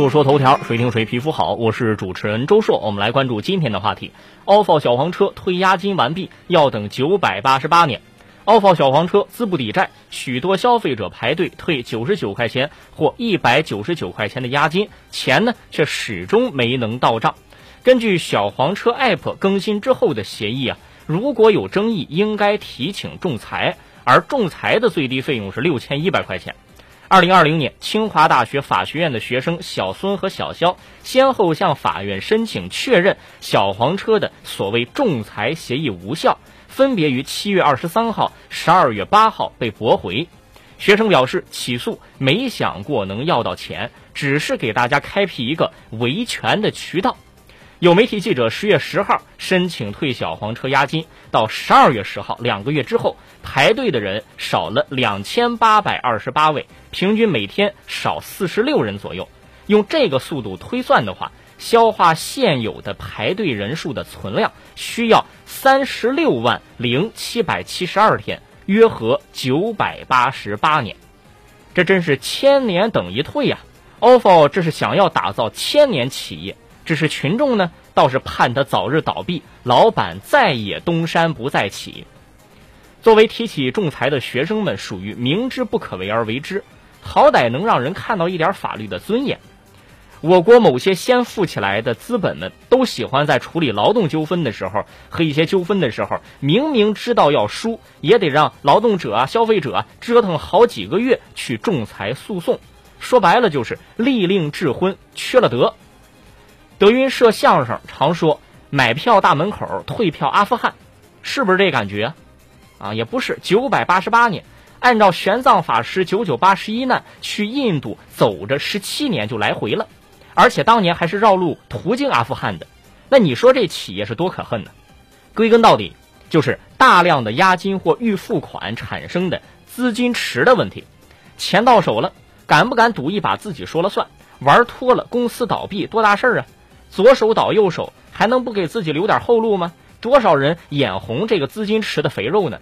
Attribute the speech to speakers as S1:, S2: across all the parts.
S1: 说说头条，谁听谁皮肤好。我是主持人周硕，我们来关注今天的话题：ofo 小黄车退押金完毕，要等九百八十八年。ofo 小黄车资不抵债，许多消费者排队退九十九块钱或一百九十九块钱的押金，钱呢却始终没能到账。根据小黄车 app 更新之后的协议啊，如果有争议，应该提请仲裁，而仲裁的最低费用是六千一百块钱。二零二零年，清华大学法学院的学生小孙和小肖先后向法院申请确认小黄车的所谓仲裁协议无效，分别于七月二十三号、十二月八号被驳回。学生表示，起诉没想过能要到钱，只是给大家开辟一个维权的渠道。有媒体记者十月十号申请退小黄车押金，到十二月十号两个月之后，排队的人少了两千八百二十八位，平均每天少四十六人左右。用这个速度推算的话，消化现有的排队人数的存量需要三十六万零七百七十二天，约合九百八十八年。这真是千年等一退呀！ofo 这是想要打造千年企业。只是群众呢，倒是盼他早日倒闭，老板再也东山不再起。作为提起仲裁的学生们，属于明知不可为而为之，好歹能让人看到一点法律的尊严。我国某些先富起来的资本们，都喜欢在处理劳动纠纷的时候和一些纠纷的时候，明明知道要输，也得让劳动者啊、消费者啊折腾好几个月去仲裁诉讼。说白了就是利令智昏，缺了德。德云社相声常说“买票大门口，退票阿富汗”，是不是这感觉？啊，也不是。九百八十八年，按照玄奘法师九九八十一难去印度走着十七年就来回了，而且当年还是绕路途经阿富汗的。那你说这企业是多可恨呢？归根到底，就是大量的押金或预付款产生的资金池的问题。钱到手了，敢不敢赌一把自己说了算？玩脱了，公司倒闭多大事儿啊？左手倒右手，还能不给自己留点后路吗？多少人眼红这个资金池的肥肉呢？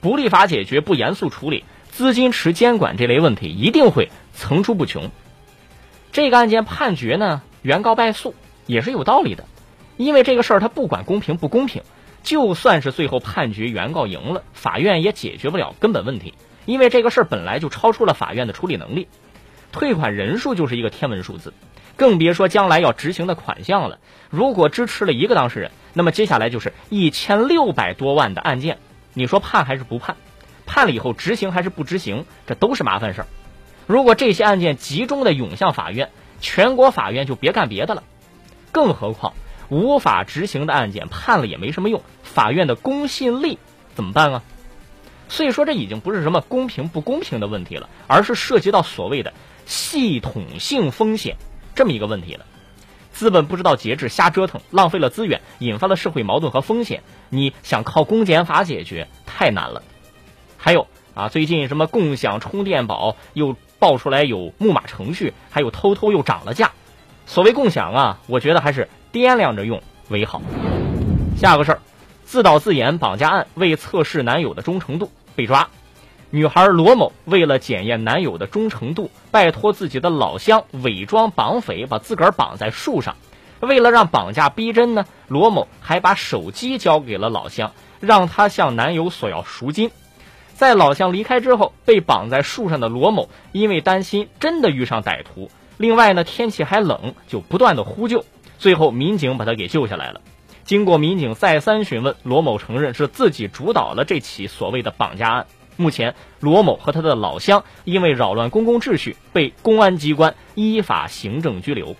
S1: 不立法解决，不严肃处理，资金池监管这类问题一定会层出不穷。这个案件判决呢，原告败诉也是有道理的，因为这个事儿他不管公平不公平，就算是最后判决原告赢了，法院也解决不了根本问题，因为这个事儿本来就超出了法院的处理能力，退款人数就是一个天文数字。更别说将来要执行的款项了。如果支持了一个当事人，那么接下来就是一千六百多万的案件。你说判还是不判？判了以后执行还是不执行？这都是麻烦事儿。如果这些案件集中的涌向法院，全国法院就别干别的了。更何况无法执行的案件判了也没什么用，法院的公信力怎么办啊？所以说这已经不是什么公平不公平的问题了，而是涉及到所谓的系统性风险。这么一个问题了，资本不知道节制，瞎折腾，浪费了资源，引发了社会矛盾和风险。你想靠公检法解决，太难了。还有啊，最近什么共享充电宝又爆出来有木马程序，还有偷偷又涨了价。所谓共享啊，我觉得还是掂量着用为好。下个事儿，自导自演绑架案，为测试男友的忠诚度被抓。女孩罗某为了检验男友的忠诚度，拜托自己的老乡伪装绑匪，把自个儿绑在树上。为了让绑架逼真呢，罗某还把手机交给了老乡，让他向男友索要赎金。在老乡离开之后，被绑在树上的罗某因为担心真的遇上歹徒，另外呢天气还冷，就不断的呼救。最后民警把他给救下来了。经过民警再三询问，罗某承认是自己主导了这起所谓的绑架案。目前，罗某和他的老乡因为扰乱公共秩序，被公安机关依法行政拘留。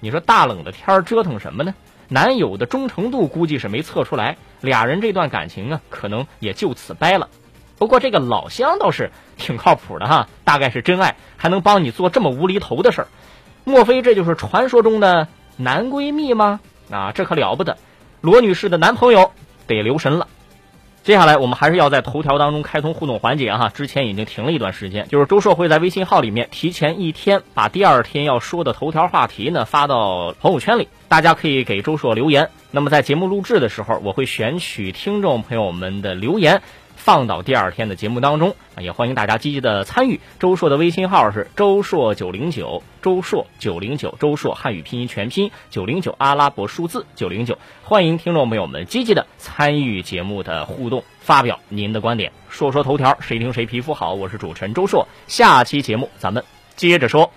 S1: 你说大冷的天儿折腾什么呢？男友的忠诚度估计是没测出来，俩人这段感情啊，可能也就此掰了。不过这个老乡倒是挺靠谱的哈，大概是真爱，还能帮你做这么无厘头的事儿。莫非这就是传说中的男闺蜜吗？啊，这可了不得！罗女士的男朋友得留神了。接下来我们还是要在头条当中开通互动环节哈，之前已经停了一段时间，就是周硕会在微信号里面提前一天把第二天要说的头条话题呢发到朋友圈里，大家可以给周硕留言。那么在节目录制的时候，我会选取听众朋友们的留言，放到第二天的节目当中。也欢迎大家积极的参与。周硕的微信号是周硕九零九，周硕九零九，周硕汉语拼音全拼九零九阿拉伯数字九零九。欢迎听众朋友们积极的参与节目的互动，发表您的观点。说说头条，谁听谁皮肤好？我是主持人周硕，下期节目咱们接着说。